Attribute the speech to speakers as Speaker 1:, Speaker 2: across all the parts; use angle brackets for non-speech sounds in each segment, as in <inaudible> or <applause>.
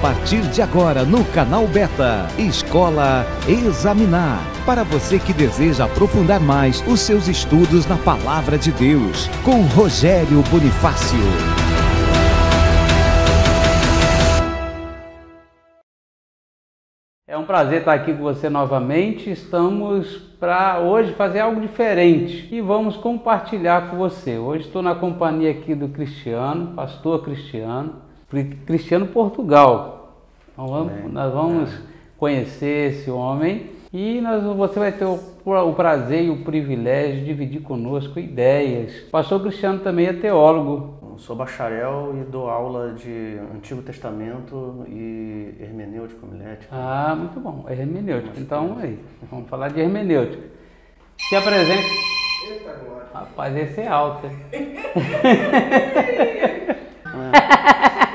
Speaker 1: partir de agora no canal Beta, Escola Examinar. Para você que deseja aprofundar mais os seus estudos na Palavra de Deus, com Rogério Bonifácio.
Speaker 2: É um prazer estar aqui com você novamente. Estamos para hoje fazer algo diferente e vamos compartilhar com você. Hoje estou na companhia aqui do Cristiano, pastor Cristiano, Cristiano Portugal. Então vamos, nós vamos conhecer esse homem e nós, você vai ter o, o prazer e o privilégio de dividir conosco ideias. O pastor Cristiano também é teólogo,
Speaker 3: sou bacharel e dou aula de Antigo Testamento e hermenêutica, homilética.
Speaker 2: Ah, muito bom. Hermenêutica. Então, aí, vamos falar de hermenêutica. Se apresente. Eita, glória. Rapaz, esse é alto, hein? <laughs> <laughs>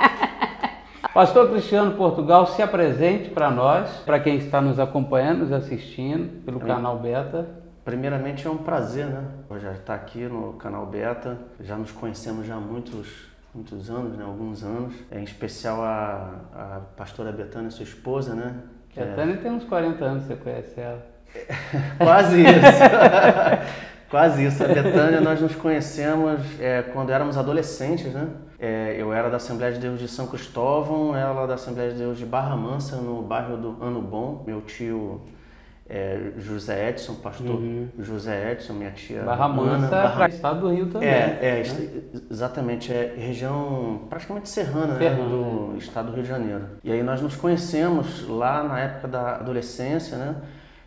Speaker 2: Pastor Cristiano Portugal, se apresente para nós, para quem está nos acompanhando, nos assistindo pelo canal Beta.
Speaker 3: Primeiramente é um prazer, né? Já estar aqui no canal Beta, já nos conhecemos já há muitos, muitos anos, né? Alguns anos. É, em especial a, a pastora Betânia, sua esposa, né?
Speaker 2: Que Betânia é... tem uns 40 anos, você conhece ela. <laughs>
Speaker 3: Quase isso. <laughs> Quase isso. A Betânia, nós nos conhecemos é, quando éramos adolescentes, né? É, eu era da Assembleia de Deus de São Cristóvão, ela da Assembleia de Deus de Barra Mansa, no bairro do Ano Bom. Meu tio é, José Edson, pastor uhum. José Edson, minha tia
Speaker 2: Barra Mansa, Barra... estado do Rio também.
Speaker 3: É, é né? exatamente, é região praticamente serrana, serrana né, do né? estado do Rio de Janeiro. E aí nós nos conhecemos lá na época da adolescência, né?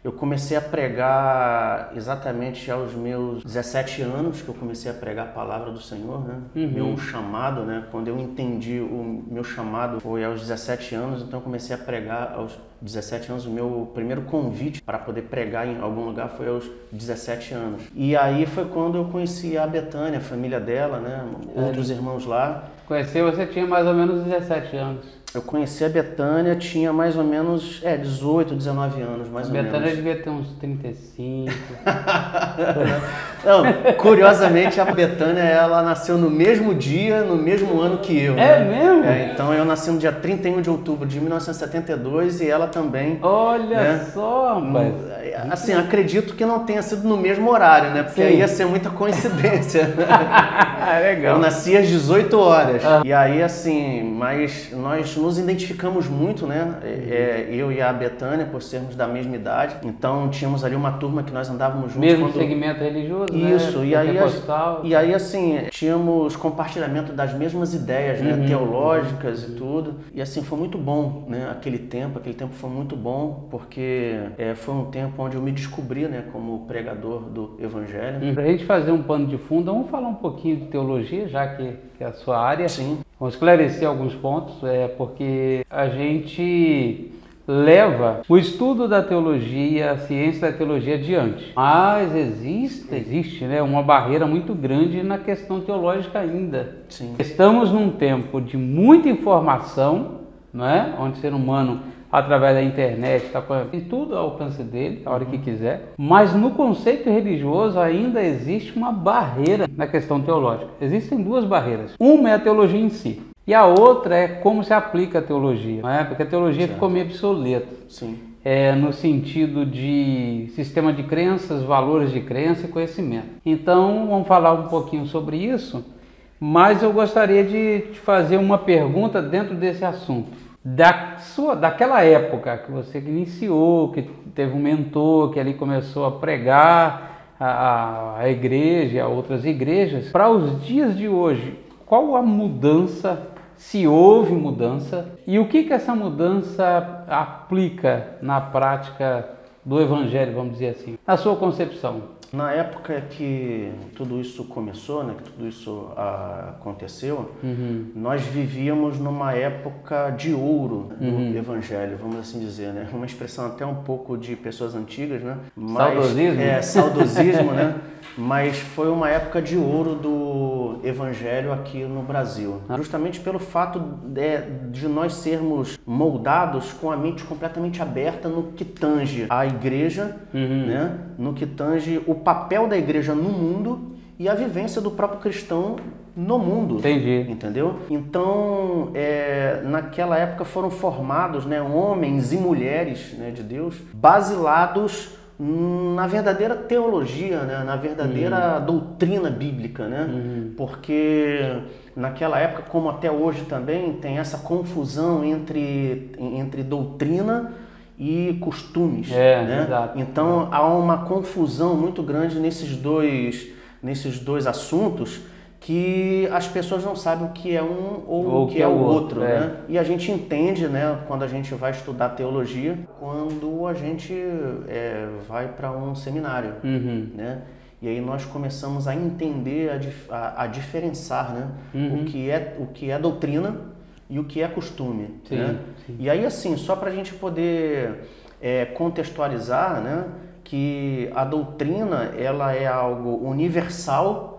Speaker 3: Eu comecei a pregar exatamente aos meus 17 anos, que eu comecei a pregar a palavra do Senhor, né? Uhum. Meu chamado, né? Quando eu entendi o meu chamado foi aos 17 anos, então eu comecei a pregar aos 17 anos. O meu primeiro convite para poder pregar em algum lugar foi aos 17 anos. E aí foi quando eu conheci a Betânia, a família dela, né? Outros é. irmãos lá.
Speaker 2: Conheceu, você tinha mais ou menos 17 anos.
Speaker 3: Eu conheci a Betânia, tinha mais ou menos é, 18, 19 anos, mais
Speaker 2: a
Speaker 3: ou
Speaker 2: Betânia
Speaker 3: menos. A
Speaker 2: Betânia devia ter uns 35. <laughs>
Speaker 3: Não, curiosamente, a Betânia, ela nasceu no mesmo dia, no mesmo ano que eu.
Speaker 2: É né? mesmo?
Speaker 3: É, então eu nasci no dia 31 de outubro de 1972 e ela também.
Speaker 2: Olha né? só, rapaz.
Speaker 3: Assim, acredito que não tenha sido no mesmo horário, né? Porque Sim. aí ia ser muita coincidência. <laughs>
Speaker 2: Legal.
Speaker 3: Eu nasci às 18 horas. Ah. E aí, assim, mas nós nos identificamos muito, né? É, é, eu e a Betânia, por sermos da mesma idade. Então tínhamos ali uma turma que nós andávamos juntos.
Speaker 2: Mesmo quando... segmento religioso,
Speaker 3: né? Isso, né? e aí, e aí assim, tínhamos compartilhamento das mesmas ideias, né? Uhum. Teológicas uhum. e tudo. E assim, foi muito bom, né? Aquele tempo, aquele tempo foi muito bom, porque é, foi um tempo onde eu me descobri, né? Como pregador do Evangelho.
Speaker 2: Uhum. Para a gente fazer um pano de fundo, vamos falar um pouquinho de teologia, já que, que é a sua área.
Speaker 3: Sim.
Speaker 2: Vamos esclarecer alguns pontos, é porque a gente leva o estudo da teologia, a ciência da teologia adiante. Mas existe, existe né, uma barreira muito grande na questão teológica ainda.
Speaker 3: Sim.
Speaker 2: Estamos num tempo de muita informação, né, onde o ser humano através da internet, tá, tem tudo ao alcance dele, a hora que quiser. Mas no conceito religioso ainda existe uma barreira na questão teológica. Existem duas barreiras. Uma é a teologia em si. E a outra é como se aplica a teologia, não é? Porque a teologia certo. ficou meio obsoleta.
Speaker 3: Sim.
Speaker 2: É, no sentido de sistema de crenças, valores de crença e conhecimento. Então, vamos falar um pouquinho sobre isso, mas eu gostaria de te fazer uma pergunta dentro desse assunto da sua, daquela época que você iniciou, que teve um mentor, que ali começou a pregar a, a igreja, a outras igrejas, para os dias de hoje, qual a mudança, se houve mudança, e o que, que essa mudança aplica na prática do evangelho, vamos dizer assim, na sua concepção?
Speaker 3: Na época que tudo isso começou, né, que tudo isso ah, aconteceu, uhum. nós vivíamos numa época de ouro do uhum. evangelho, vamos assim dizer, né? Uma expressão até um pouco de pessoas antigas, né?
Speaker 2: Mas, saudosismo?
Speaker 3: É, saudosismo, né? <laughs> Mas foi uma época de ouro do evangelho aqui no Brasil. Justamente pelo fato de, de nós sermos moldados com a mente completamente aberta no que tange a igreja, uhum. né? No que tange o papel da igreja no mundo e a vivência do próprio cristão no mundo.
Speaker 2: Entendi.
Speaker 3: Entendeu? Então, é, naquela época foram formados né, homens e mulheres né, de Deus basilados na verdadeira teologia, né? na verdadeira uhum. doutrina bíblica, né? Uhum. Porque naquela época, como até hoje também, tem essa confusão entre, entre doutrina e costumes.
Speaker 2: É,
Speaker 3: né?
Speaker 2: exato.
Speaker 3: Então há uma confusão muito grande nesses dois, nesses dois assuntos que as pessoas não sabem o que é um ou, ou o que, é, é o outro, outro é. né? E a gente entende, né, quando a gente vai estudar teologia, quando a gente é, vai para um seminário, uhum. né? E aí nós começamos a entender, a, a, a diferenciar, né, uhum. o que é o que é doutrina e o que é costume, sim, né? Sim. E aí assim, só para a gente poder é, contextualizar, né, que a doutrina ela é algo universal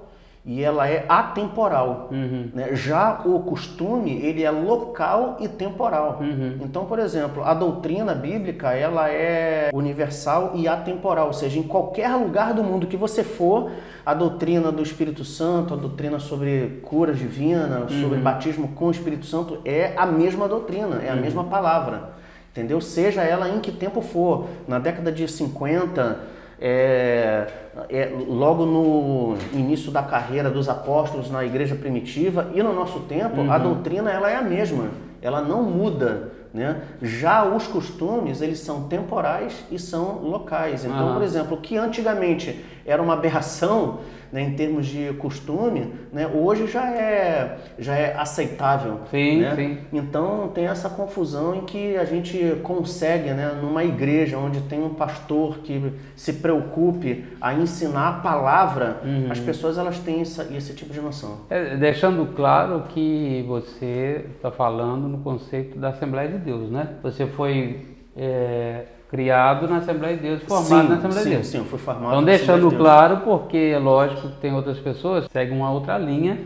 Speaker 3: e ela é atemporal. Uhum. Né? Já o costume, ele é local e temporal. Uhum. Então, por exemplo, a doutrina bíblica, ela é universal e atemporal, ou seja, em qualquer lugar do mundo que você for, a doutrina do Espírito Santo, a doutrina sobre cura divina, uhum. sobre batismo com o Espírito Santo, é a mesma doutrina, é a uhum. mesma palavra. Entendeu? Seja ela em que tempo for, na década de 50, é, é, logo no início da carreira dos apóstolos na igreja primitiva e no nosso tempo, uhum. a doutrina ela é a mesma, ela não muda. Né? Já os costumes, eles são temporais e são locais. Então, uhum. por exemplo, o que antigamente era uma aberração, né, em termos de costume, né, hoje já é, já é aceitável.
Speaker 2: Sim,
Speaker 3: né?
Speaker 2: sim.
Speaker 3: Então tem essa confusão em que a gente consegue, né, numa igreja onde tem um pastor que se preocupe a ensinar a palavra, uhum. as pessoas elas têm essa, esse tipo de noção.
Speaker 2: É, deixando claro que você está falando no conceito da Assembleia de Deus, né? Você foi é criado na Assembleia de Deus, formado sim, na Assembleia
Speaker 3: sim,
Speaker 2: de Deus.
Speaker 3: Sim, fui formado
Speaker 2: Então, deixando de claro, porque é lógico que tem outras pessoas que seguem uma outra linha,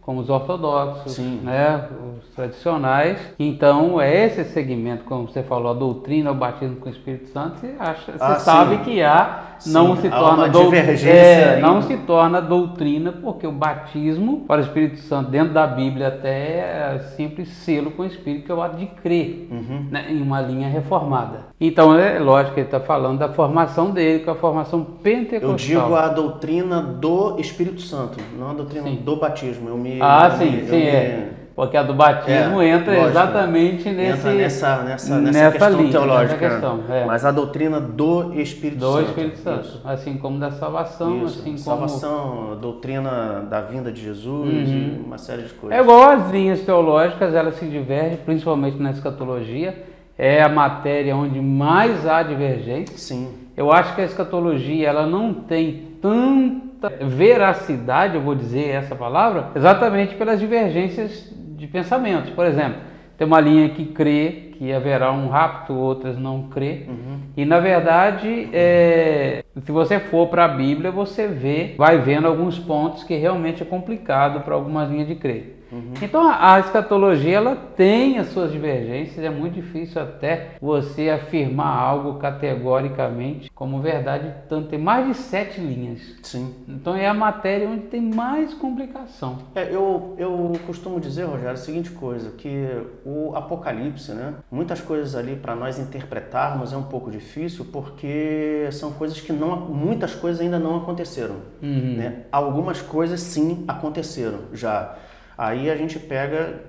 Speaker 2: como os ortodoxos, sim. né, os tradicionais. Então, é esse segmento, como você falou, a doutrina, o batismo com o Espírito Santo, você, acha, você ah, sabe que há não se torna
Speaker 3: divergência
Speaker 2: é, não se torna doutrina porque o batismo para o Espírito Santo dentro da Bíblia até é simples selo com o Espírito que é o ato de crer uhum. né, em uma linha reformada então é lógico que ele está falando da formação dele com a formação pentecostal
Speaker 3: eu digo a doutrina do Espírito Santo não a doutrina sim. do batismo eu me
Speaker 2: ah
Speaker 3: eu
Speaker 2: sim
Speaker 3: me,
Speaker 2: sim é. Porque a do batismo é, entra lógico, exatamente nesse,
Speaker 3: entra nessa, nessa, nessa, nessa questão linha, teológica. Questão, é. Mas a doutrina do Espírito
Speaker 2: do
Speaker 3: Santo.
Speaker 2: Do Espírito Santo. Isso. Assim como da salvação. Isso. Assim
Speaker 3: salvação,
Speaker 2: como...
Speaker 3: doutrina da vinda de Jesus uhum. uma série de coisas.
Speaker 2: É igual as linhas teológicas, elas se divergem, principalmente na escatologia. É a matéria onde mais há divergência.
Speaker 3: Sim.
Speaker 2: Eu acho que a escatologia ela não tem tanta veracidade, eu vou dizer essa palavra, exatamente pelas divergências de pensamentos. Por exemplo, tem uma linha que crê que haverá um rapto, outras não crê. Uhum. E na verdade, é, se você for para a Bíblia, você vê, vai vendo alguns pontos que realmente é complicado para algumas linhas de crer. Uhum. Então a escatologia ela tem as suas divergências, é muito difícil até você afirmar algo categoricamente como verdade, tanto tem mais de sete linhas.
Speaker 3: Sim.
Speaker 2: Então é a matéria onde tem mais complicação.
Speaker 3: É, eu, eu costumo dizer, Rogério, a seguinte coisa, que o Apocalipse, né, muitas coisas ali para nós interpretarmos é um pouco difícil porque são coisas que não, muitas coisas ainda não aconteceram. Uhum. Né? Algumas coisas sim aconteceram já. Aí a gente pega,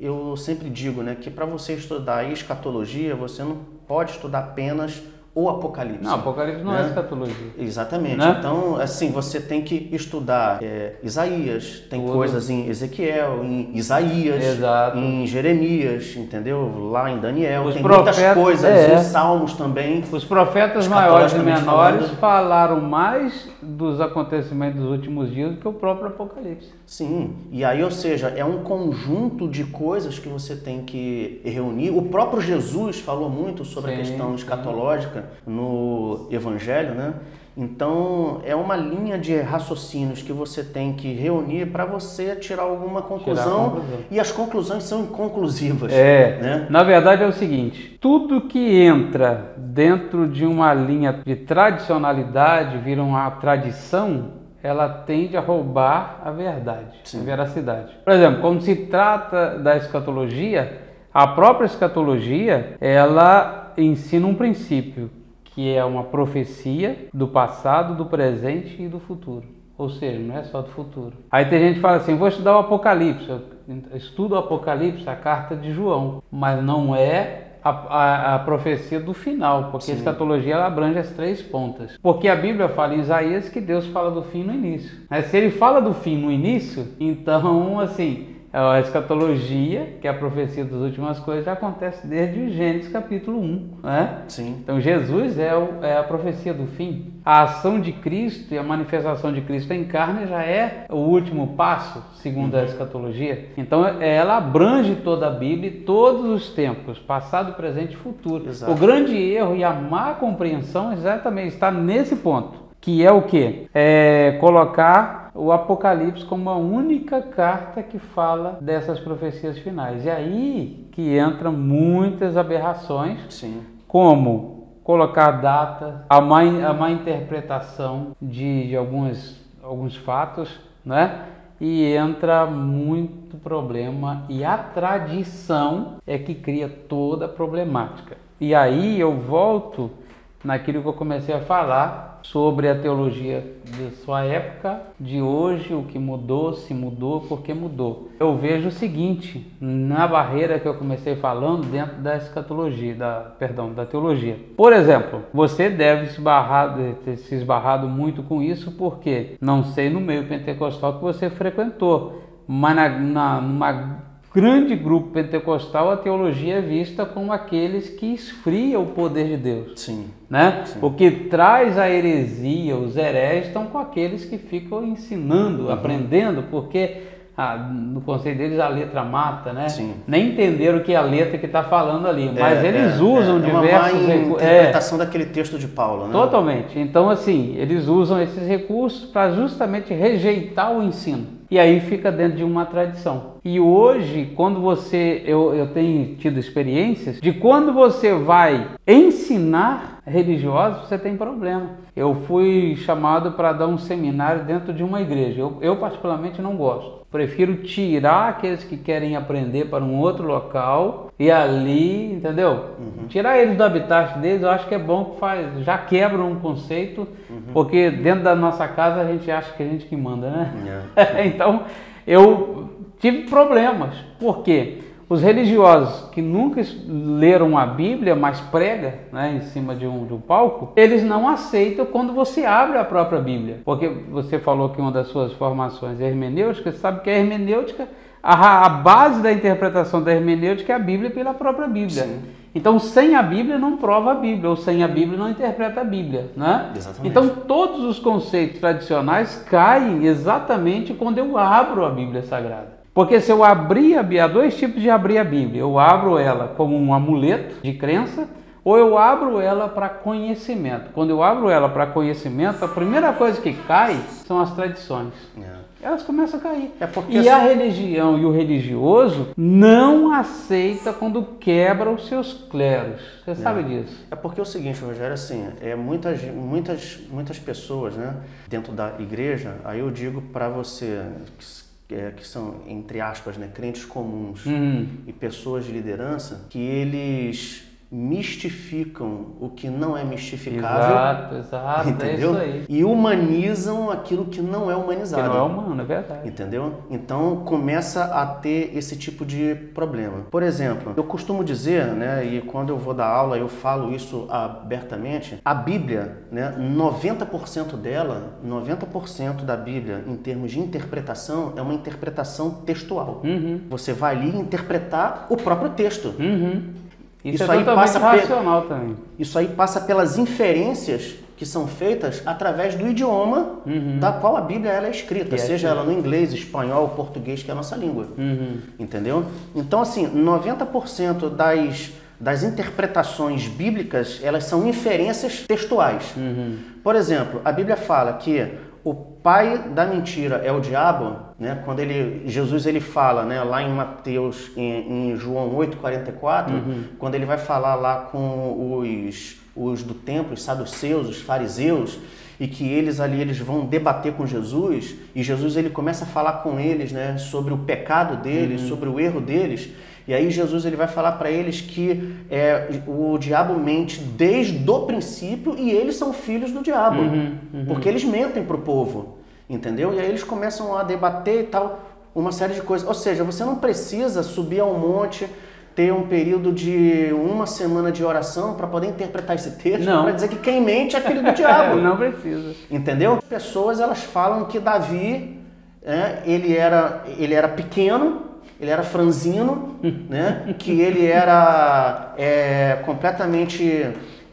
Speaker 3: eu sempre digo, né, que para você estudar escatologia, você não pode estudar apenas o Apocalipse.
Speaker 2: Não, Apocalipse não é né? é escatologia.
Speaker 3: Exatamente. Né? Então, assim, você tem que estudar é, Isaías, tem Tudo. coisas em Ezequiel, em Isaías,
Speaker 2: Exato.
Speaker 3: em Jeremias, entendeu? Lá em Daniel, Os tem profetas, muitas coisas, é. em Salmos também.
Speaker 2: Os profetas maiores e menores falando. falaram mais dos acontecimentos dos últimos dias do que o próprio Apocalipse.
Speaker 3: Sim, e aí, ou seja, é um conjunto de coisas que você tem que reunir. O próprio Jesus falou muito sobre sim, a questão escatológica no Evangelho, né? Então, é uma linha de raciocínios que você tem que reunir para você tirar alguma conclusão, conclusão, e as conclusões são inconclusivas.
Speaker 2: É, né? na verdade é o seguinte, tudo que entra dentro de uma linha de tradicionalidade, vira uma tradição, ela tende a roubar a verdade, Sim. a veracidade. Por exemplo, quando se trata da escatologia, a própria escatologia, ela ensina um princípio, que é uma profecia do passado, do presente e do futuro. Ou seja, não é só do futuro. Aí tem gente que fala assim: vou estudar o Apocalipse. Eu estudo o Apocalipse, a carta de João, mas não é a, a, a, profecia do final, porque Sim. a escatologia ela abrange as três pontas. Porque a Bíblia fala em Isaías que Deus fala do fim no início. Mas se ele fala do fim no início, então, assim, a escatologia, que é a profecia das últimas coisas, já acontece desde o Gênesis capítulo 1. Né?
Speaker 3: Sim.
Speaker 2: Então Jesus é, o, é, a profecia do fim. A ação de Cristo e a manifestação de Cristo em carne já é o último passo, segundo a uhum. escatologia. Então ela abrange toda a Bíblia e todos os tempos, passado, presente e futuro. Exato. O grande erro e a má compreensão exatamente está nesse ponto, que é o que? É colocar o Apocalipse como a única carta que fala dessas profecias finais. E aí que entram muitas aberrações,
Speaker 3: Sim.
Speaker 2: como colocar data, a má, a má interpretação de, de alguns, alguns fatos, né? E entra muito problema e a tradição é que cria toda a problemática. E aí eu volto naquilo que eu comecei a falar sobre a teologia de sua época, de hoje, o que mudou, se mudou, por que mudou. Eu vejo o seguinte, na barreira que eu comecei falando dentro da escatologia, da, perdão, da teologia. Por exemplo, você deve se, barrar, ter se esbarrado muito com isso, porque não sei no meio pentecostal que você frequentou, mas na, na, numa grande grupo pentecostal, a teologia é vista como aqueles que esfriam o poder de Deus.
Speaker 3: Sim.
Speaker 2: Né?
Speaker 3: Sim.
Speaker 2: O que traz a heresia, os heréis, estão com aqueles que ficam ensinando, uhum. aprendendo, porque ah, no conceito deles a letra mata, né?
Speaker 3: Sim.
Speaker 2: Nem entenderam o que é a letra que está falando ali, mas é, eles é, usam é, diversos
Speaker 3: é uma interpretação daquele texto de Paulo, né?
Speaker 2: Totalmente. Então, assim, eles usam esses recursos para justamente rejeitar o ensino e aí fica dentro de uma tradição. E hoje, quando você, eu, eu tenho tido experiências de quando você vai ensinar religiosos, você tem problema. Eu fui chamado para dar um seminário dentro de uma igreja. Eu, eu, particularmente não gosto. Prefiro tirar aqueles que querem aprender para um outro local e ali, entendeu? Uhum. Tirar eles do habitat deles, eu acho que é bom que faz, já quebra um conceito, uhum. porque dentro da nossa casa a gente acha que a gente que manda, né? <laughs> Yeah. então, eu tive problemas. Por quê? Os religiosos que nunca leram a Bíblia, mas prega né, em cima de um, de um palco, eles não aceitam quando você abre a própria Bíblia. Porque você falou que uma das suas formações é hermenêutica, você sabe que a hermenêutica, a, a base da interpretação da hermenêutica é a Bíblia pela própria Bíblia. Sim. Então, sem a Bíblia não prova a Bíblia, ou sem a Bíblia não interpreta a Bíblia, né?
Speaker 3: Exatamente.
Speaker 2: Então, todos os conceitos tradicionais caem exatamente quando eu abro a Bíblia Sagrada. Porque se eu abrir a Bíblia, há dois tipos de abrir a Bíblia. Eu abro ela como um amuleto de crença, ou eu abro ela para conhecimento. Quando eu abro ela para conhecimento, a primeira coisa que cai são as tradições. É. Elas começam a cair.
Speaker 3: É
Speaker 2: e assim... a religião e o religioso não aceita quando quebra os seus cleros. Você é. sabe disso?
Speaker 3: É porque é o seguinte, Rogério, assim, é muitas, muitas, muitas pessoas, né, dentro da igreja, aí eu digo para você é, que são, entre aspas, né, crentes comuns
Speaker 2: uhum.
Speaker 3: e pessoas de liderança, que eles mistificam o que não é mistificável.
Speaker 2: Exato, exato, entendeu? É isso aí.
Speaker 3: E humanizam aquilo que não é humanizado.
Speaker 2: Que não é humano, é verdade.
Speaker 3: Entendeu? Então começa a ter esse tipo de problema. Por exemplo, eu costumo dizer, né, e quando eu vou dar aula eu falo isso abertamente, a Bíblia, né, 90% dela, 90% da Bíblia em termos de interpretação é uma interpretação textual.
Speaker 2: Uhum.
Speaker 3: Você vai ali interpretar o próprio texto.
Speaker 2: Uhum. Isso, isso é aí passa racional pe... também.
Speaker 3: Isso aí passa pelas inferências que são feitas através do idioma
Speaker 2: uhum.
Speaker 3: da qual a Bíblia ela é escrita, seja ela no inglês, espanhol, português, que é a nossa língua.
Speaker 2: Uhum.
Speaker 3: Entendeu? Então, assim, 90% das, das interpretações bíblicas, elas são inferências textuais.
Speaker 2: Uhum.
Speaker 3: Por exemplo, a Bíblia fala que o pai da mentira é o diabo, né? Quando ele Jesus ele fala, né, lá em Mateus em, em João 8:44,
Speaker 2: uhum.
Speaker 3: quando ele vai falar lá com os os do templo, os saduceus, os fariseus, e que eles ali eles vão debater com Jesus e Jesus ele começa a falar com eles, né, sobre o pecado deles, uhum. sobre o erro deles. E aí Jesus ele vai falar para eles que é, o diabo mente desde o princípio e eles são filhos do diabo, uhum, uhum. porque eles mentem para o povo, entendeu? E aí eles começam a debater e tal, uma série de coisas. Ou seja, você não precisa subir ao monte, ter um período de uma semana de oração para poder interpretar esse texto para dizer que quem mente é filho do <laughs> diabo.
Speaker 2: não precisa.
Speaker 3: Entendeu? As pessoas elas falam que Davi, é, ele era ele era pequeno ele era franzino, <laughs> né? que ele era é, completamente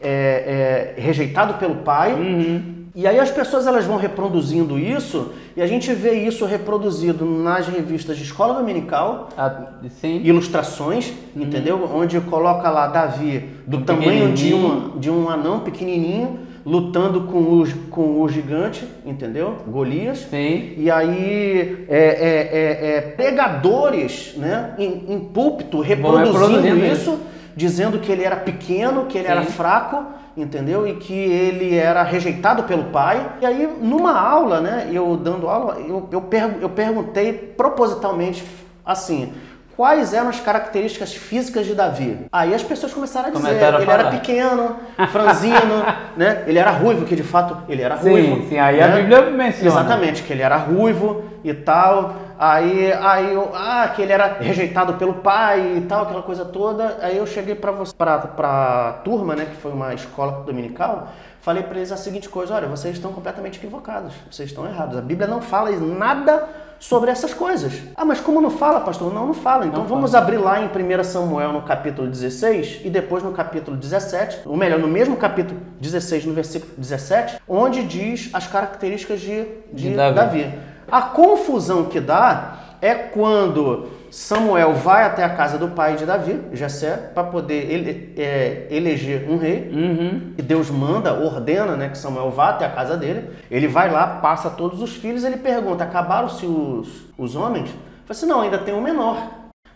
Speaker 3: é, é, rejeitado pelo pai. Uhum. E aí as pessoas elas vão reproduzindo isso e a gente vê isso reproduzido nas revistas de escola dominical, ah, ilustrações, uhum. entendeu? Onde coloca lá Davi do um tamanho de um, de um anão pequenininho lutando com o, com o gigante, entendeu? Golias.
Speaker 2: Sim.
Speaker 3: E aí é, é, é, é pregadores né, em, em púlpito reproduzindo isso, dizendo que ele era pequeno, que ele Sim. era fraco, entendeu? E que ele era rejeitado pelo pai. E aí, numa aula, né, eu dando aula, eu, eu, eu perguntei propositalmente assim quais eram as características físicas de Davi. Aí as pessoas começaram a dizer, começaram a ele era pequeno, franzino, <laughs> né? Ele era ruivo, que de fato ele era ruivo.
Speaker 2: Sim, sim, aí né? a Bíblia menciona.
Speaker 3: Exatamente, que ele era ruivo e tal. Aí, aí eu, ah, que ele era rejeitado pelo pai e tal, aquela coisa toda. Aí eu cheguei para você, para a turma, né, que foi uma escola dominical, falei para eles a seguinte coisa: olha, vocês estão completamente equivocados, vocês estão errados. A Bíblia não fala nada sobre essas coisas. Ah, mas como não fala, pastor? Não, não fala. Então não vamos fala. abrir lá em 1 Samuel no capítulo 16 e depois no capítulo 17, ou melhor, no mesmo capítulo 16, no versículo 17, onde diz as características de, de, de Davi. Davi. A confusão que dá é quando Samuel vai até a casa do pai de Davi, Jessé, para poder ele, é, eleger um rei. Uhum. E Deus manda, ordena né, que Samuel vá até a casa dele. Ele vai lá, passa todos os filhos, ele pergunta: acabaram-se os, os homens? Fala assim: não, ainda tem um menor.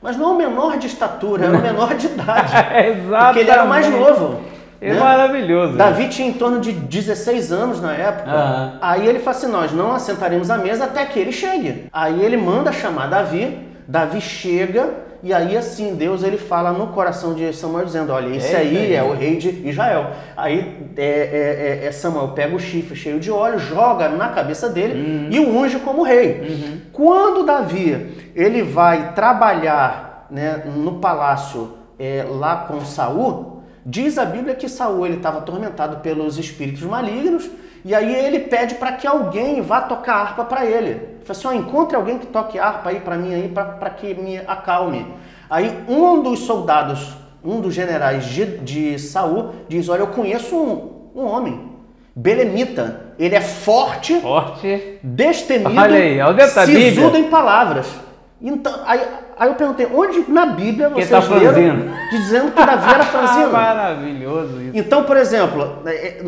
Speaker 3: Mas não é o menor de estatura, era o menor de idade.
Speaker 2: Exatamente. <laughs>
Speaker 3: Porque ele era mais novo.
Speaker 2: É né? maravilhoso.
Speaker 3: Davi tinha em torno de 16 anos na época. Uhum. Aí ele fala assim: nós não assentaremos à mesa até que ele chegue. Aí ele manda chamar Davi. Davi chega e aí assim Deus ele fala no coração de Samuel dizendo, olha, esse aí é, é o rei de Israel. Aí é, é, é, é, Samuel pega o chifre cheio de óleo, joga na cabeça dele uhum. e o unge como rei. Uhum. Quando Davi ele vai trabalhar né, no palácio é, lá com Saul, diz a Bíblia que Saul ele estava atormentado pelos espíritos malignos e aí ele pede para que alguém vá tocar harpa para ele. Ele fala assim, oh, encontre alguém que toque harpa aí para mim aí para que me acalme. Aí um dos soldados, um dos generais de, de Saul diz, olha, eu conheço um, um homem, Belemita. Ele é forte,
Speaker 2: forte.
Speaker 3: destemido,
Speaker 2: olha aí, olha
Speaker 3: sisudo em palavras. Então, aí, aí eu perguntei, onde na Bíblia vocês tá leram dizendo que Davi era <laughs> franzino?
Speaker 2: Maravilhoso isso.
Speaker 3: Então, por exemplo, é, é,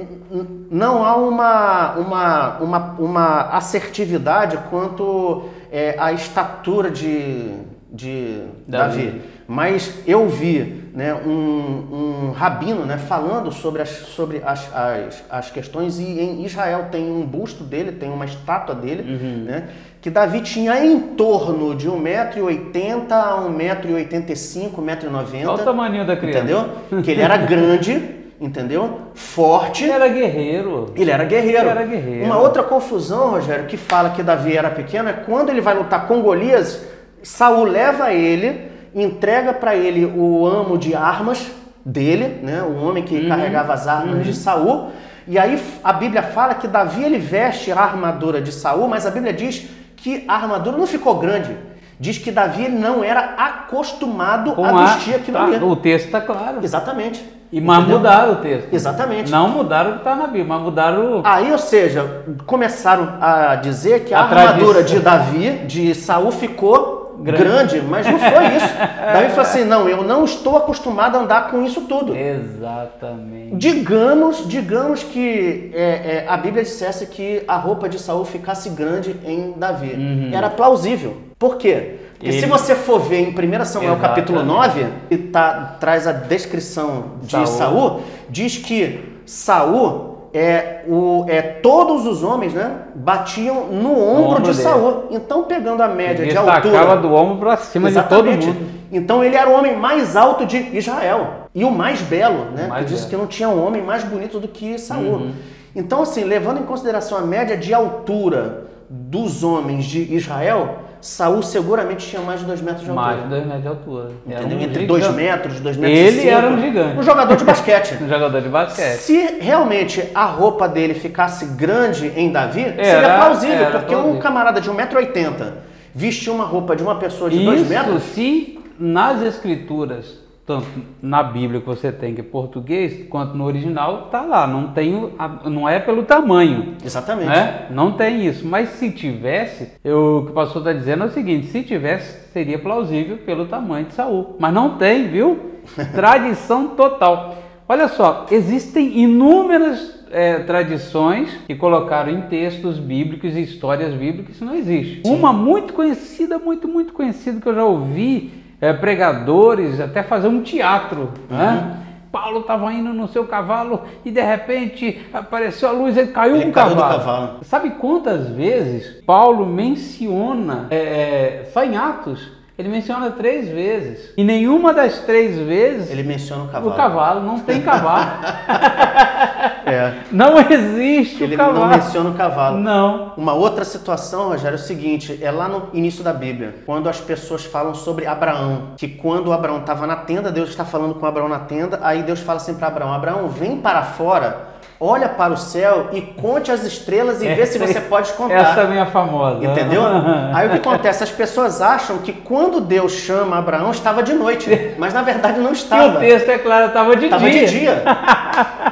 Speaker 3: não há uma, uma, uma, uma assertividade quanto é, à estatura de, de Davi. Davi. Mas eu vi né, um, um rabino né, falando sobre, as, sobre as, as, as questões e em Israel tem um busto dele, tem uma estátua dele, uhum. né, que Davi tinha em torno de 1,80m a 1,85m, 1,90m.
Speaker 2: Olha o tamanho da criança.
Speaker 3: Entendeu? Que ele era grande, entendeu? Forte.
Speaker 2: Ele era guerreiro.
Speaker 3: Ele era guerreiro.
Speaker 2: Ele era guerreiro.
Speaker 3: Uma outra confusão, Rogério, que fala que Davi era pequeno é quando ele vai lutar com Golias, Saul leva ele, entrega para ele o amo de armas dele, né? O homem que uhum. carregava as armas uhum. de Saul. E aí a Bíblia fala que Davi ele veste a armadura de Saul, mas a Bíblia diz que a armadura não ficou grande. Diz que Davi não era acostumado Com a vestir aquilo
Speaker 2: tá,
Speaker 3: ali.
Speaker 2: O texto está claro.
Speaker 3: Exatamente.
Speaker 2: E mas mudaram o texto.
Speaker 3: Exatamente.
Speaker 2: Não mudaram o que está na Bíblia, mas mudaram.
Speaker 3: Aí, ou seja, começaram a dizer que a, a armadura tradição. de Davi, de Saul, ficou grande. grande, mas não foi isso. <laughs> Davi falou assim: não, eu não estou acostumado a andar com isso tudo.
Speaker 2: Exatamente.
Speaker 3: Digamos, digamos que é, é, a Bíblia dissesse que a roupa de Saul ficasse grande em Davi. Uhum. Era plausível. Por quê? Porque Ele... se você for ver em 1 Samuel Exatamente. capítulo 9, que tá, traz a descrição de Saul. Saul, diz que Saul é, o, é, todos os homens né, batiam no ombro,
Speaker 2: ombro
Speaker 3: de
Speaker 2: dele.
Speaker 3: Saul. Então, pegando a média
Speaker 2: Ele
Speaker 3: de altura.
Speaker 2: do ombro para cima
Speaker 3: Exatamente.
Speaker 2: de todo mundo.
Speaker 3: Então ele era o homem mais alto de Israel e o mais belo, né?
Speaker 2: mais
Speaker 3: que disse que não tinha um homem mais bonito do que Saul.
Speaker 2: Uhum.
Speaker 3: Então assim, levando em consideração a média de altura dos homens de Israel, Saul seguramente tinha mais de 2 metros de altura.
Speaker 2: Mais de 2 metros de altura.
Speaker 3: Entendeu?
Speaker 2: um
Speaker 3: Entre 2
Speaker 2: gigante.
Speaker 3: metros, 2 metros
Speaker 2: Ele
Speaker 3: cinco.
Speaker 2: era um gigante.
Speaker 3: Um jogador de basquete. <laughs>
Speaker 2: Um jogador de basquete.
Speaker 3: Se realmente a roupa dele ficasse grande em Davi, seria
Speaker 2: Era-
Speaker 3: plausível,
Speaker 2: era
Speaker 3: porque um
Speaker 2: plausível.
Speaker 3: camarada de 1,80m vestir uma roupa de uma pessoa de 2
Speaker 2: Isso
Speaker 3: metros,
Speaker 2: se nas escrituras, tanto na Bíblia que você tem que é português, quanto no original, tá lá. Não, tem, não é pelo tamanho.
Speaker 3: exatamente.
Speaker 2: Né? Não tem isso. Mas se tivesse, eu, o que o pastor está dizendo é o seguinte: se tivesse, seria plausível pelo tamanho de Saul. Mas não tem, viu? <laughs> Tradição total. Olha só, existem inúmeras eh, tradições que colocaram em textos bíblicos e histórias bíblicas, isso não existe. Uma muito conhecida, muito, muito conhecida, que eu já ouvi eh, pregadores até fazer um teatro. Né? Paulo estava indo no seu cavalo e de repente apareceu a luz e caiu
Speaker 3: Ele
Speaker 2: um
Speaker 3: caiu
Speaker 2: cavalo.
Speaker 3: cavalo.
Speaker 2: Sabe quantas vezes Paulo menciona, é, é, só em Atos, ele menciona três vezes. E nenhuma das três vezes
Speaker 3: Ele menciona o cavalo.
Speaker 2: o cavalo não tem cavalo. <laughs>
Speaker 3: É.
Speaker 2: não existe
Speaker 3: Ele
Speaker 2: o cavalo.
Speaker 3: não menciona o cavalo.
Speaker 2: Não.
Speaker 3: Uma outra situação, Rogério, é o seguinte: é lá no início da Bíblia, quando as pessoas falam sobre Abraão, que quando Abraão estava na tenda, Deus está falando com Abraão na tenda, aí Deus fala assim para Abraão: Abraão, vem para fora, olha para o céu e conte as estrelas e vê se você <laughs> pode contar.
Speaker 2: Essa também é famosa.
Speaker 3: Entendeu? <laughs> Aí o que acontece? As pessoas acham que quando Deus chama Abraão estava de noite, mas na verdade não
Speaker 2: E
Speaker 3: estava.
Speaker 2: o texto, é claro, estava de
Speaker 3: Estava
Speaker 2: dia.
Speaker 3: de dia. <laughs>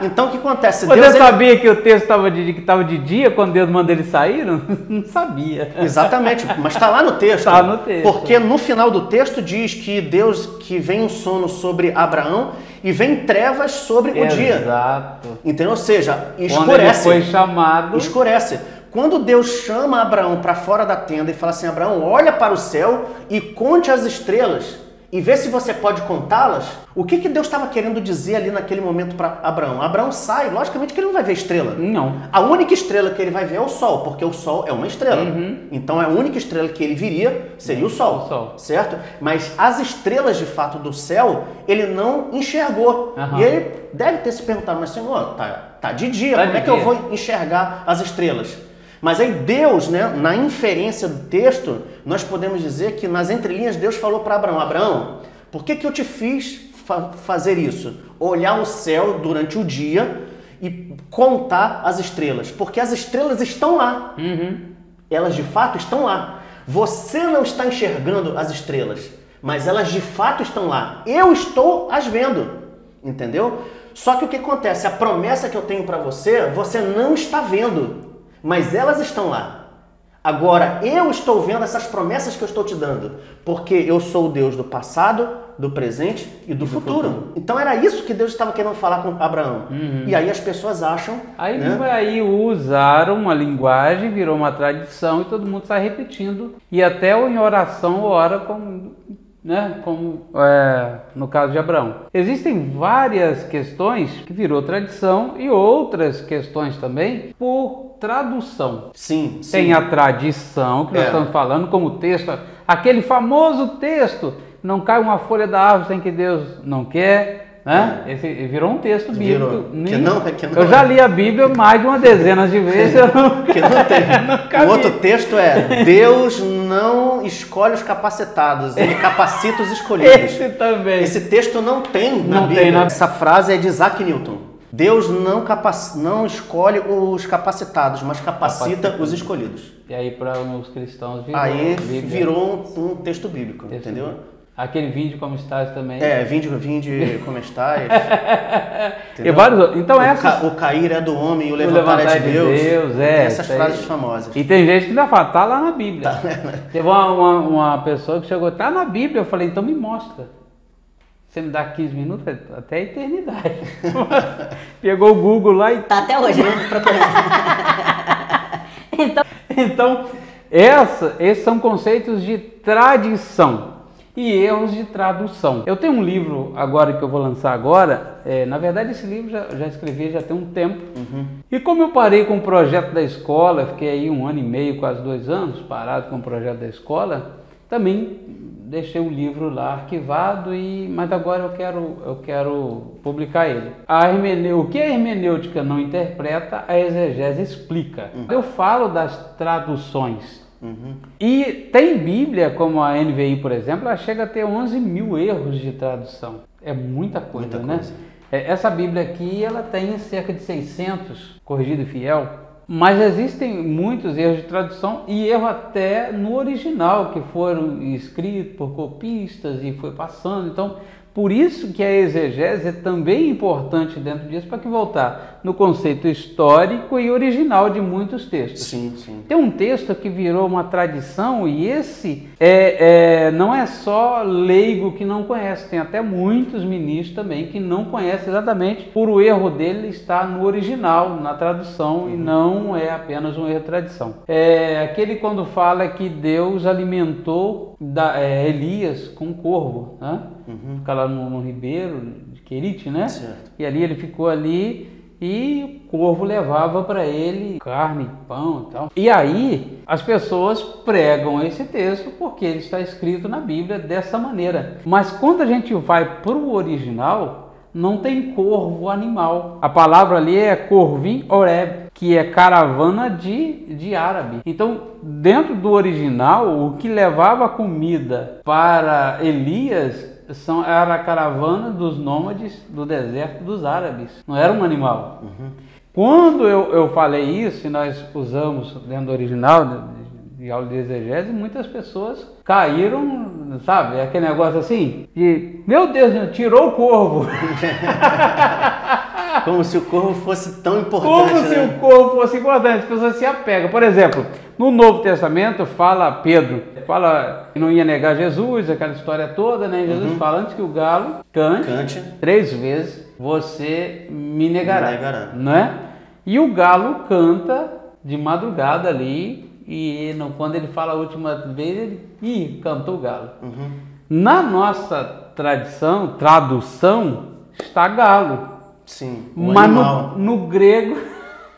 Speaker 3: Então o que acontece?
Speaker 2: Você
Speaker 3: Deus ele-
Speaker 2: sabia que o texto estava de, que de dia quando Deus mandou ele sair? <laughs> Não, não sabia.
Speaker 3: Exatamente, mas está lá no texto.
Speaker 2: Tá no texto.
Speaker 3: Porque no final do texto diz que Deus que vem um sono sobre Abraão e vem trevas sobre o dia.
Speaker 2: Exato.
Speaker 3: Entendeu? Ou seja,
Speaker 2: Quando ele
Speaker 3: escurece.
Speaker 2: foi chamado,
Speaker 3: Escurece. Quando Deus chama Abraão para fora da tenda e fala assim: Abraão, olha para o céu e conte as estrelas e vê se você pode contá-las. O que, que Deus estava querendo dizer ali naquele momento para Abraão? Abraão sai, logicamente que ele não vai ver estrela.
Speaker 2: não.
Speaker 3: A única estrela que ele vai ver é o Sol, porque o Sol é uma estrela.
Speaker 2: Uhum.
Speaker 3: Então a única estrela que ele viria seria o Sol,
Speaker 2: O Sol.
Speaker 3: certo? Mas as estrelas de fato do céu ele não enxergou.
Speaker 2: Aham.
Speaker 3: E ele deve ter se perguntado, mas Senhor, tá, tá de dia,
Speaker 2: Tá
Speaker 3: como
Speaker 2: de
Speaker 3: é que eu
Speaker 2: dia.
Speaker 3: vou enxergar as estrelas? Mas aí Deus, né, na inferência do texto, nós podemos dizer que nas entrelinhas Deus falou para Abraão, Abraão, por que, que eu te fiz fa- fazer isso? Olhar o céu durante o dia e contar as estrelas, porque as estrelas estão lá. Elas de fato estão lá. Você não está enxergando as estrelas, mas elas de fato estão lá. Eu estou as vendo. Entendeu? Só que o que acontece? A promessa que eu tenho para você, você não está vendo, mas elas estão lá. Agora, eu estou vendo essas promessas que eu estou te dando, porque eu sou o Deus do passado, do presente e do, futuro. Então era isso que Deus estava querendo falar com Abraão. E aí as pessoas acham.
Speaker 2: Aí,
Speaker 3: né?
Speaker 2: aí usaram uma linguagem, virou uma tradição e todo mundo sai repetindo. E até em oração ora como, né, como é, no caso de Abraão. Existem várias questões que virou tradição e outras questões também por tradução.
Speaker 3: Sim, sim.
Speaker 2: Tem a tradição que nós
Speaker 3: É.
Speaker 2: estamos falando como texto, aquele famoso texto, não cai uma folha da árvore sem que Deus não quer, né? Esse virou um texto bíblico.
Speaker 3: Virou.
Speaker 2: Nem-
Speaker 3: Que não- que não
Speaker 2: eu já
Speaker 3: é.
Speaker 2: li a Bíblia mais de uma dezena de vezes. Eu não... <laughs>
Speaker 3: Que não tem. <laughs>
Speaker 2: Nunca
Speaker 3: o outro texto é: Deus não escolhe os capacitados, ele capacita os escolhidos.
Speaker 2: Esse também.
Speaker 3: Esse texto não tem na
Speaker 2: Não
Speaker 3: Bíblia.
Speaker 2: tem na-
Speaker 3: Essa frase é de Isaac Newton. Deus não, capac... não escolhe os capacitados, mas capacita,
Speaker 2: Capacita.
Speaker 3: os escolhidos.
Speaker 2: E aí para os cristãos virou
Speaker 3: Aí virou um, um texto bíblico,
Speaker 2: Texto
Speaker 3: entendeu?
Speaker 2: bíblico. Aquele vídeo como estás também.
Speaker 3: É, vinde, vinde como estás. <laughs>
Speaker 2: e vários outros. Então
Speaker 3: o,
Speaker 2: essas...
Speaker 3: ca- o cair é do homem e o
Speaker 2: O
Speaker 3: levantar, é de Deus.
Speaker 2: Deus, é.
Speaker 3: Essas frases famosas.
Speaker 2: E tem gente que ainda fala, tá lá na Bíblia.
Speaker 3: Tá?
Speaker 2: Teve uma, uma, uma pessoa que chegou, tá na Bíblia. Eu falei, então me mostra. Você me dá 15 minutos? Até a eternidade. <laughs> Pegou o Google lá e.
Speaker 4: Tá até hoje, né? <laughs> Procurando. então,
Speaker 2: Então, essa, esses são conceitos de tradição. E erros de tradução. Eu tenho um livro agora que eu vou lançar agora. É, na verdade, esse livro já, já escrevi já tem um tempo. Uhum. E como eu parei com o projeto da escola, fiquei aí um ano e meio, quase dois anos, parado com o projeto da escola, também deixei o livro lá arquivado e mas agora eu quero eu quero publicar ele. A o que a hermenêutica não interpreta, a exegese explica. Uhum. Eu falo das traduções Uhum. E tem Bíblia, como a NVI, por exemplo, ela chega a ter 11 mil erros de tradução. É muita coisa, muita né? Coisa. É, essa Bíblia aqui, ela tem cerca de 600, corrigido e fiel, mas existem muitos erros de tradução e erro até no original, que foram escritos por copistas e foi passando. Então, por isso que a exegese é também importante dentro disso, para que voltar no conceito histórico e original de muitos textos.
Speaker 3: Sim, sim.
Speaker 2: Tem um texto que virou uma tradição e esse é, é, não é só leigo que não conhece, tem até muitos ministros também que não conhecem exatamente por o erro dele estar no original, na tradução, uhum. e não é apenas um erro de tradição. É aquele quando fala que Deus alimentou da, é, Elias com um corvo, né? Uhum. Fica lá no, no ribeiro de Querite, né? Certo. E ali ele ficou ali e o corvo levava para ele carne, pão e tal. E aí as pessoas pregam esse texto porque ele está escrito na Bíblia dessa maneira. Mas quando a gente vai para o original, não tem corvo animal. A palavra ali é corvim oreb, que é caravana de, de árabe. Então, dentro do original, o que levava comida para Elias são, era a caravana dos nômades do deserto dos árabes, não era um animal. Uhum. Quando eu, eu falei isso, e nós usamos dentro do original de, de aula de exegese, muitas pessoas caíram, sabe, aquele negócio assim, de meu Deus, tirou o corvo. <laughs>
Speaker 3: Como se o corvo fosse tão importante.
Speaker 2: Como né? se o corvo fosse importante, as pessoas se apegam. Por exemplo, no Novo Testamento fala Pedro, fala que não ia negar Jesus, aquela história toda, né? Jesus uhum. fala antes que o galo cante, cante, três vezes, você me negará, me negará. Né? E o galo canta de madrugada ali e no, quando ele fala a última vez, ele ih, cantou o galo. Uhum. Na nossa tradição, tradução, está galo.
Speaker 3: Sim.
Speaker 2: Mas no, no, grego, <laughs>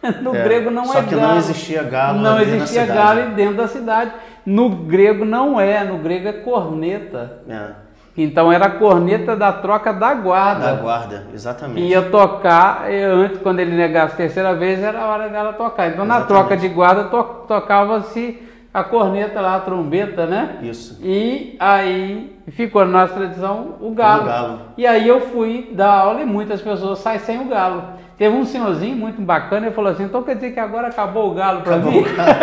Speaker 2: <laughs> no é, grego não
Speaker 3: só
Speaker 2: é
Speaker 3: que não existia galo.
Speaker 2: Não existia galo dentro da cidade. No grego não é, no grego é corneta. É. Então era a corneta da troca da guarda.
Speaker 3: Da guarda, exatamente.
Speaker 2: Ia tocar, antes, quando ele negasse a terceira vez, era a hora dela tocar. Então exatamente. na troca de guarda to, tocava-se a corneta lá, a trombeta, né?
Speaker 3: Isso.
Speaker 2: E aí ficou na nossa tradição o galo. o galo. E aí eu fui dar aula e muitas pessoas saem sem o galo. Teve um senhorzinho muito bacana, ele falou assim, então quer dizer que agora acabou o galo para mim? O galo.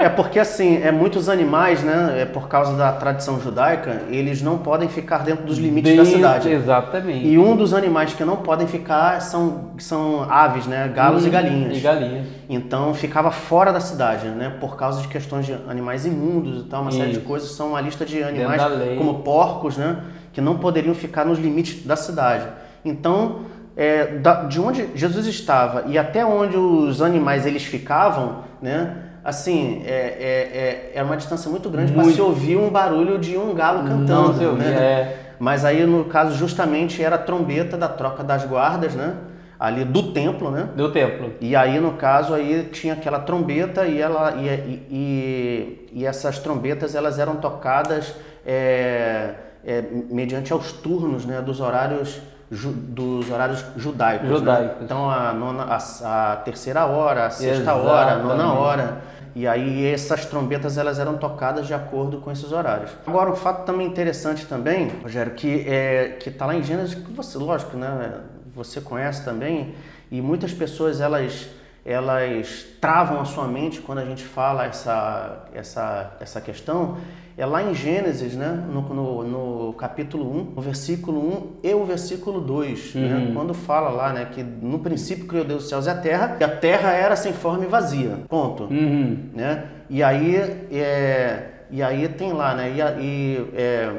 Speaker 3: É porque assim, é muitos animais, né? É por causa da tradição judaica, eles não podem ficar dentro dos limites dentro, da cidade.
Speaker 2: Exatamente.
Speaker 3: E um dos animais que não podem ficar são, são aves, né? Galos hum, e galinhas.
Speaker 2: E galinhas.
Speaker 3: Então ficava fora da cidade, né? Por causa de questões de animais imundos e tal, uma Isso. série de coisas. São uma lista de animais como porcos, né? Que não poderiam ficar nos limites da cidade. Então, é, da, de onde Jesus estava e até onde os animais eles ficavam, né? assim, é, é, é, é uma distância muito grande para se ouvir um barulho de um galo cantando. Não né? É. Mas aí, no caso, justamente era a trombeta da troca das guardas, né? Ali do templo, né?
Speaker 2: Do templo.
Speaker 3: E aí, no caso, aí tinha aquela trombeta e, ela, e, e, e essas trombetas elas eram tocadas é, é, mediante aos turnos né, dos horários ju, dos horários judaicos. Né? judaicos. Né? Então a, nona, a, a, terceira hora, a sexta Exatamente. hora, a nona hora. E aí essas trombetas elas eram tocadas de acordo com esses horários. Agora um fato também interessante também, Rogério, que é que está lá em Gênesis, que você, lógico, né, você conhece também, e muitas pessoas elas elas travam a sua mente quando a gente fala essa essa essa questão, é lá em Gênesis, né? no, no, no capítulo 1, o versículo 1 e o versículo 2, né? uhum. né? quando fala lá né, que no princípio criou Deus os céus e a terra, e a terra era sem forma e vazia. Ponto. Uhum. Né? E aí é, e aí tem lá, né? E, e é,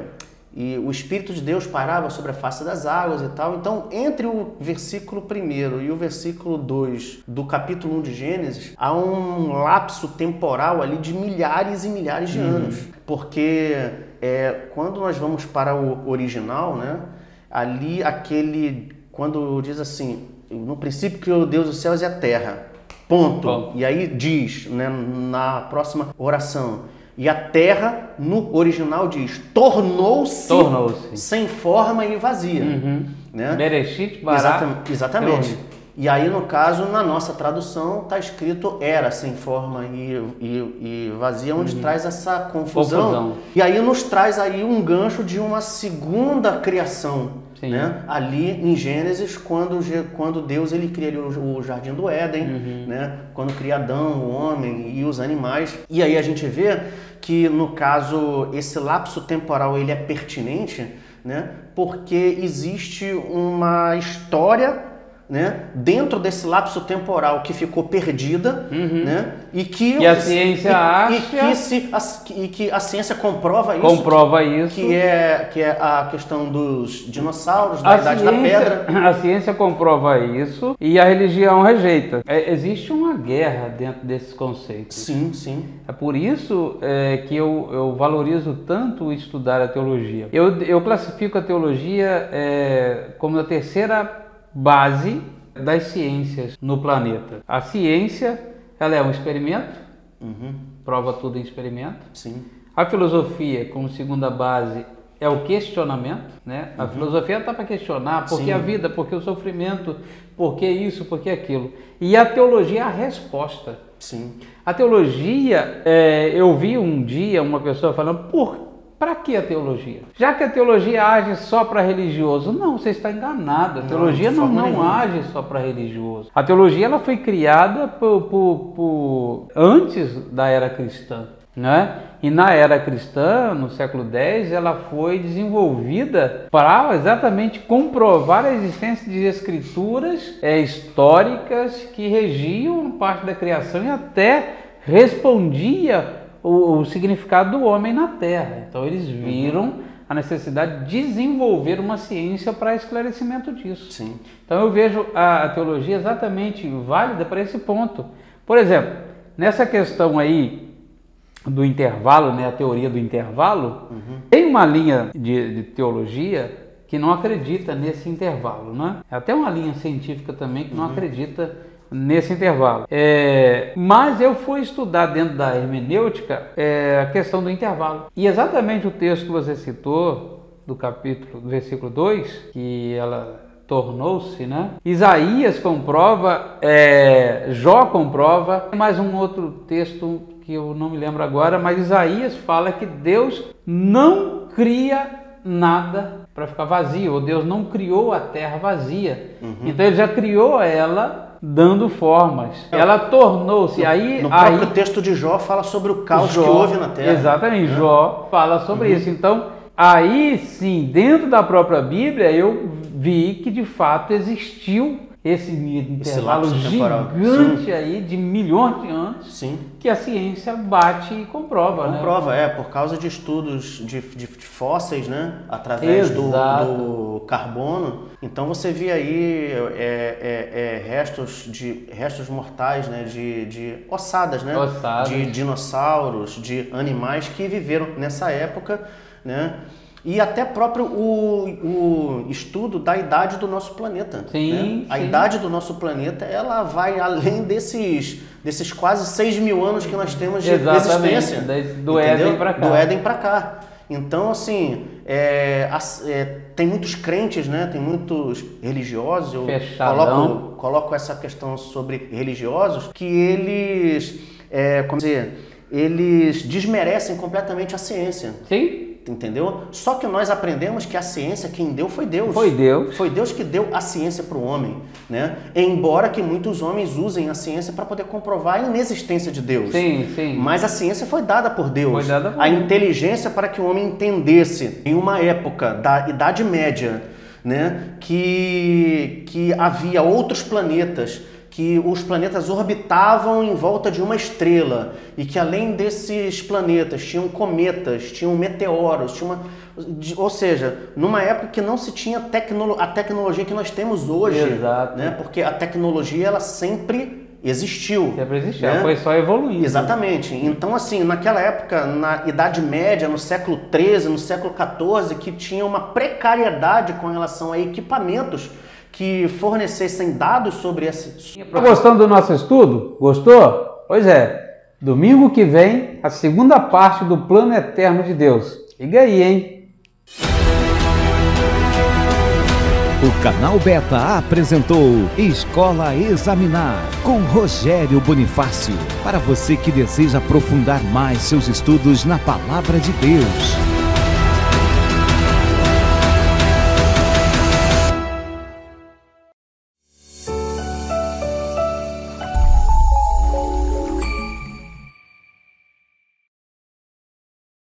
Speaker 3: e o Espírito de Deus parava sobre a face das águas e tal. Então, entre o versículo 1 e o versículo 2 do capítulo 1 de Gênesis, há um lapso temporal ali de milhares e milhares de uhum. anos. Porque é, quando nós vamos para o original, né, ali aquele, quando diz assim, no princípio criou Deus os céus e a terra, ponto. Bom. E aí diz, né, na próxima oração, e a terra, no original, diz: tornou-se
Speaker 2: tornou
Speaker 3: sem forma e vazia.
Speaker 2: Uhum.
Speaker 3: Né?
Speaker 2: Bereshit,
Speaker 3: Exatamente. exatamente. E aí, no caso, na nossa tradução, está escrito era sem forma e, e, e vazia, onde uhum. traz essa confusão. confusão. E aí nos traz aí um gancho de uma segunda criação. Né? Ali em Gênesis, quando, quando Deus ele cria o, o jardim do Éden, uhum. né? quando cria Adão, o homem e os animais. E aí a gente vê que no caso esse lapso temporal ele é pertinente, né? porque existe uma história né, dentro desse lapso temporal que ficou perdida,
Speaker 2: uhum.
Speaker 3: né, e que
Speaker 2: e a ciência e, acha
Speaker 3: e que, se, a, e que a ciência comprova isso,
Speaker 2: comprova isso,
Speaker 3: que é que é a questão dos dinossauros, da a idade
Speaker 2: ciência,
Speaker 3: da pedra. <coughs>
Speaker 2: A ciência comprova isso e a religião rejeita. É, existe uma guerra dentro desses conceitos.
Speaker 3: Sim, sim.
Speaker 2: É por isso é, que eu, eu valorizo tanto estudar a teologia. Eu, eu classifico a teologia é, como a terceira base das ciências no planeta. A ciência, ela é um experimento,
Speaker 3: uhum.
Speaker 2: prova tudo em experimento.
Speaker 3: Sim.
Speaker 2: A filosofia, como segunda base, é o questionamento, né? A uhum. filosofia está para questionar por que a vida, por que o sofrimento, por que isso, por que aquilo. E a teologia é a resposta.
Speaker 3: Sim.
Speaker 2: A teologia, é, eu vi um dia uma pessoa falando, por para que a teologia? Já que a teologia age só para religioso, não, você está enganado. A teologia não, não, não age só para religioso. A teologia ela foi criada por, por, por, antes da era cristã. Né? E na era cristã, no século X, ela foi desenvolvida para exatamente comprovar a existência de escrituras é, históricas que regiam parte da criação e até respondia o, o significado do homem na Terra. Então eles uhum. viram uhum. a necessidade de desenvolver uma ciência para esclarecimento disso.
Speaker 3: Sim.
Speaker 2: Então eu vejo a, a teologia exatamente válida para esse ponto. Por exemplo, nessa questão aí do intervalo, né, a teoria do intervalo, uhum. tem uma linha de, de, teologia que não acredita nesse intervalo, né? É até uma linha científica também que não uhum. acredita nesse intervalo. É, mas eu fui estudar dentro da hermenêutica é, a questão do intervalo. E exatamente o texto que você citou, do capítulo, do versículo 2, que ela tornou-se, né? Isaías comprova, é, Jó comprova, mais um outro texto que eu não me lembro agora, mas Isaías fala que Deus não cria nada para ficar vazio, ou Deus não criou a terra vazia. Uhum. Então ele já criou ela dando formas. É. Ela tornou-se aí.
Speaker 3: No
Speaker 2: aí,
Speaker 3: próprio texto de Jó fala sobre o caos Jó, que houve na Terra.
Speaker 2: Exatamente, né? Jó fala sobre uhum. isso. Então, aí sim, dentro da própria Bíblia, eu vi que de fato existiu esse intervalo esse gigante aí de milhões de anos
Speaker 3: Sim.
Speaker 2: que a ciência bate e comprova.
Speaker 3: Né? Comprova,
Speaker 2: né?
Speaker 3: é, por causa de estudos de, de, de fósseis, né? Através do, do, carbono. Então você vê aí é, é, é, restos, de, restos mortais, né? De, de ossadas, né?
Speaker 2: Ossadas.
Speaker 3: De dinossauros, de animais que viveram nessa época, né? E até próprio o, o estudo da idade do nosso planeta.
Speaker 2: Sim,
Speaker 3: né? A idade do nosso planeta ela vai além desses, desses quase 6 mil anos que nós temos de
Speaker 2: Exatamente,
Speaker 3: existência.
Speaker 2: Do Éden para cá.
Speaker 3: Do Éden para cá. Então, assim, é, é, tem muitos crentes, né? tem muitos religiosos, eu coloco, coloco essa questão sobre religiosos, que eles, é, como dizer, eles desmerecem completamente a ciência.
Speaker 2: Sim
Speaker 3: entendeu? Só que nós aprendemos que a ciência quem deu foi Deus.
Speaker 2: Foi Deus.
Speaker 3: Foi Deus que deu a ciência para o homem, né? Embora que muitos homens usem a ciência para poder comprovar a inexistência de Deus.
Speaker 2: Sim, sim.
Speaker 3: Mas a ciência foi dada por Deus.
Speaker 2: Foi dada por
Speaker 3: a inteligência para que o homem entendesse em uma época da Idade Média, né, que que havia outros planetas que os planetas orbitavam em volta de uma estrela e que além desses planetas tinham cometas, tinham meteoros, tinha uma, ou seja, numa época que não se tinha tecno, a tecnologia que nós temos hoje,
Speaker 2: Exato.
Speaker 3: né? Porque a tecnologia ela sempre existiu.
Speaker 2: Sempre existiu, né? foi só evoluindo.
Speaker 3: Exatamente. Então, assim, naquela época, na Idade Média, no século XIII, no século XIV, que tinha uma precariedade com relação a equipamentos que fornecessem dados sobre esse.
Speaker 2: Está gostando do nosso estudo? Gostou? Pois é. Domingo que vem, a segunda parte do plano eterno de Deus. Liga aí, hein?
Speaker 1: O canal Beta apresentou Escola Examinar com Rogério Bonifácio. Para você que deseja aprofundar mais seus estudos na Palavra de Deus.